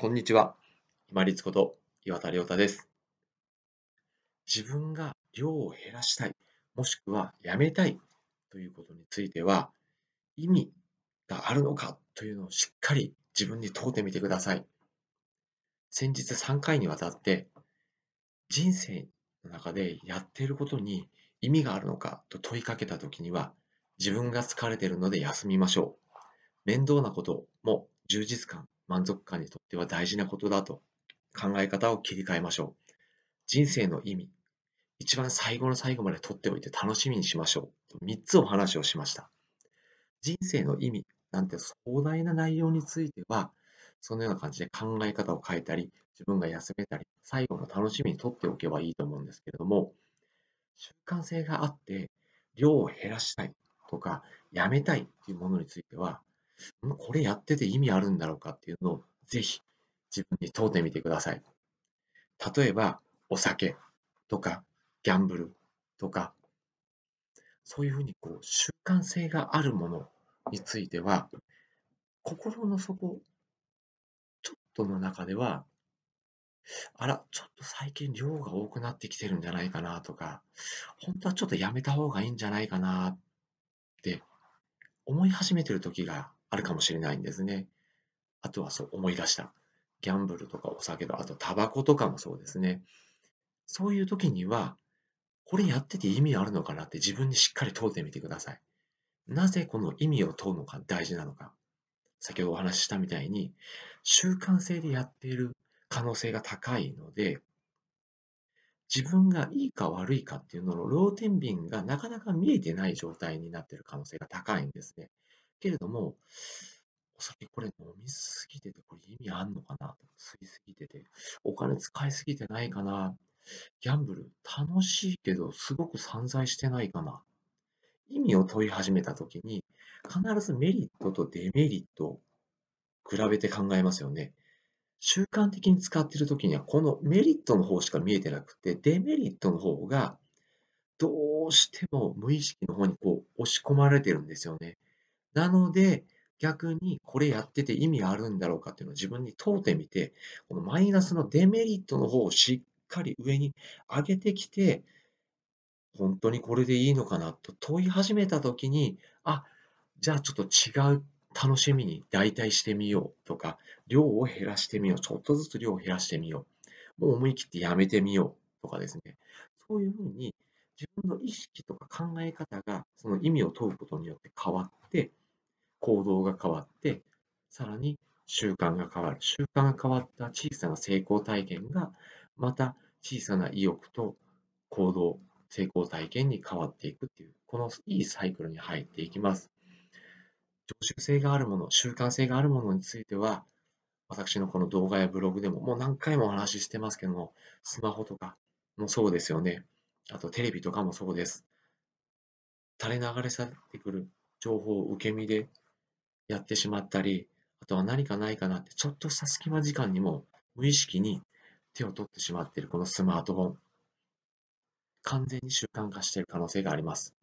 こんにちは。今立こと岩田亮太です。自分が量を減らしたい、もしくはやめたいということについては、意味があるのかというのをしっかり自分に問うてみてください。先日3回にわたって、人生の中でやっていることに意味があるのかと問いかけたときには、自分が疲れているので休みましょう。面倒なことも充実感満足感にとっては大事なことだと考え方を切り替えましょう。人生の意味、一番最後の最後まで取っておいて楽しみにしましょう。3つお話をしました。人生の意味なんて壮大な内容については、そのような感じで考え方を変えたり、自分が休めたり、最後の楽しみにとっておけばいいと思うんですけれども、習慣性があって、量を減らしたいとか、やめたいというものについては、これやってて意味あるんだろうかっていうのをぜひ自分に問うてみてください。例えば、お酒とかギャンブルとか、そういうふうにこう習慣性があるものについては、心の底、ちょっとの中では、あら、ちょっと最近量が多くなってきてるんじゃないかなとか、本当はちょっとやめた方がいいんじゃないかなって思い始めてる時があるかもしれないんですね。あとはそう思い出した。ギャンブルとかお酒と、あとタバコとかもそうですね。そういう時には、これやってて意味あるのかなって自分にしっかり問うてみてください。なぜこの意味を問うのか大事なのか。先ほどお話ししたみたいに、習慣性でやっている可能性が高いので、自分がいいか悪いかっていうののローテンビンがなかなか見えてない状態になっている可能性が高いんですね。けれども、お酒これ飲みすぎてて、これ意味あんのかな吸いすぎてて、お金使いすぎてないかなギャンブル楽しいけど、すごく散財してないかな意味を問い始めたときに、必ずメリットとデメリットを比べて考えますよね。習慣的に使っているときには、このメリットの方しか見えてなくて、デメリットの方が、どうしても無意識の方にこう押し込まれてるんですよね。なので、逆にこれやってて意味あるんだろうかっていうのを自分に問うてみて、このマイナスのデメリットの方をしっかり上に上げてきて、本当にこれでいいのかなと問い始めたときに、あ、じゃあちょっと違う楽しみに代替してみようとか、量を減らしてみよう。ちょっとずつ量を減らしてみよう。もう思い切ってやめてみようとかですね。そういうふうに自分の意識とか考え方がその意味を問うことによって変わって、行動が変わって、さらに習慣が変わる。習慣が変わった小さな成功体験が、また小さな意欲と行動、成功体験に変わっていくっていう、このいいサイクルに入っていきます。常習性があるもの、習慣性があるものについては、私のこの動画やブログでももう何回もお話ししてますけども、スマホとかもそうですよね。あとテレビとかもそうです。垂れ流れされてくる情報を受け身でやってしまったり、あとは何かないかなって、ちょっとした隙間時間にも無意識に手を取ってしまっているこのスマートフォン。完全に習慣化している可能性があります。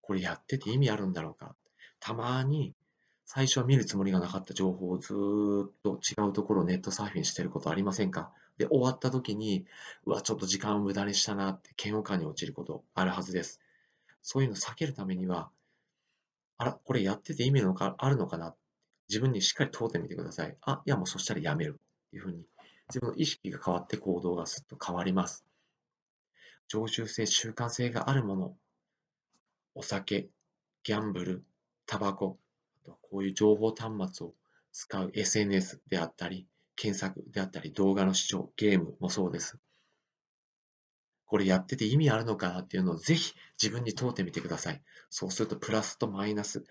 これやってて意味あるんだろうか。たまに最初は見るつもりがなかった情報をずっと違うところをネットサーフィンしてることありませんか？で、終わった時に、うわ、ちょっと時間を無駄にしたなって嫌悪感に陥ることあるはずです。そういうのを避けるためには、あら、これやってて意味のかあるのかな？自分にしっかり問うてみてください。あ、いやもうそしたらやめる。っていうふうに、自分の意識が変わって行動がすっと変わります。常習性、習慣性があるもの、お酒、ギャンブル、タバコ、あとはこういう情報端末を使う SNS であったり、検索であったり、動画の視聴、ゲームもそうです。これやってて意味あるのかなっていうのをぜひ自分に問うてみてください。そうするとプラスとマイナス、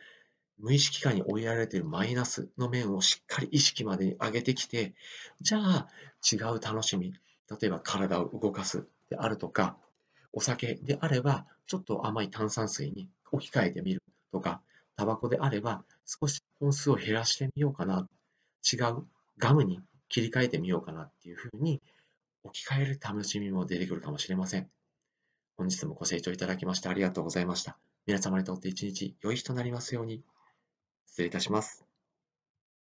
無意識下に追いやられているマイナスの面をしっかり意識までに上げてきて、じゃあ違う楽しみ、例えば体を動かすであるとか、お酒であればちょっと甘い炭酸水に置き換えてみるとか、タバコであれば少し本数を減らしてみようかな、違うガムに切り替えてみようかなっていうふうに置き換える楽しみも出てくるかもしれません。本日もご清聴いただきましてありがとうございました。皆様にとって一日良い日となりますように。失礼いたします。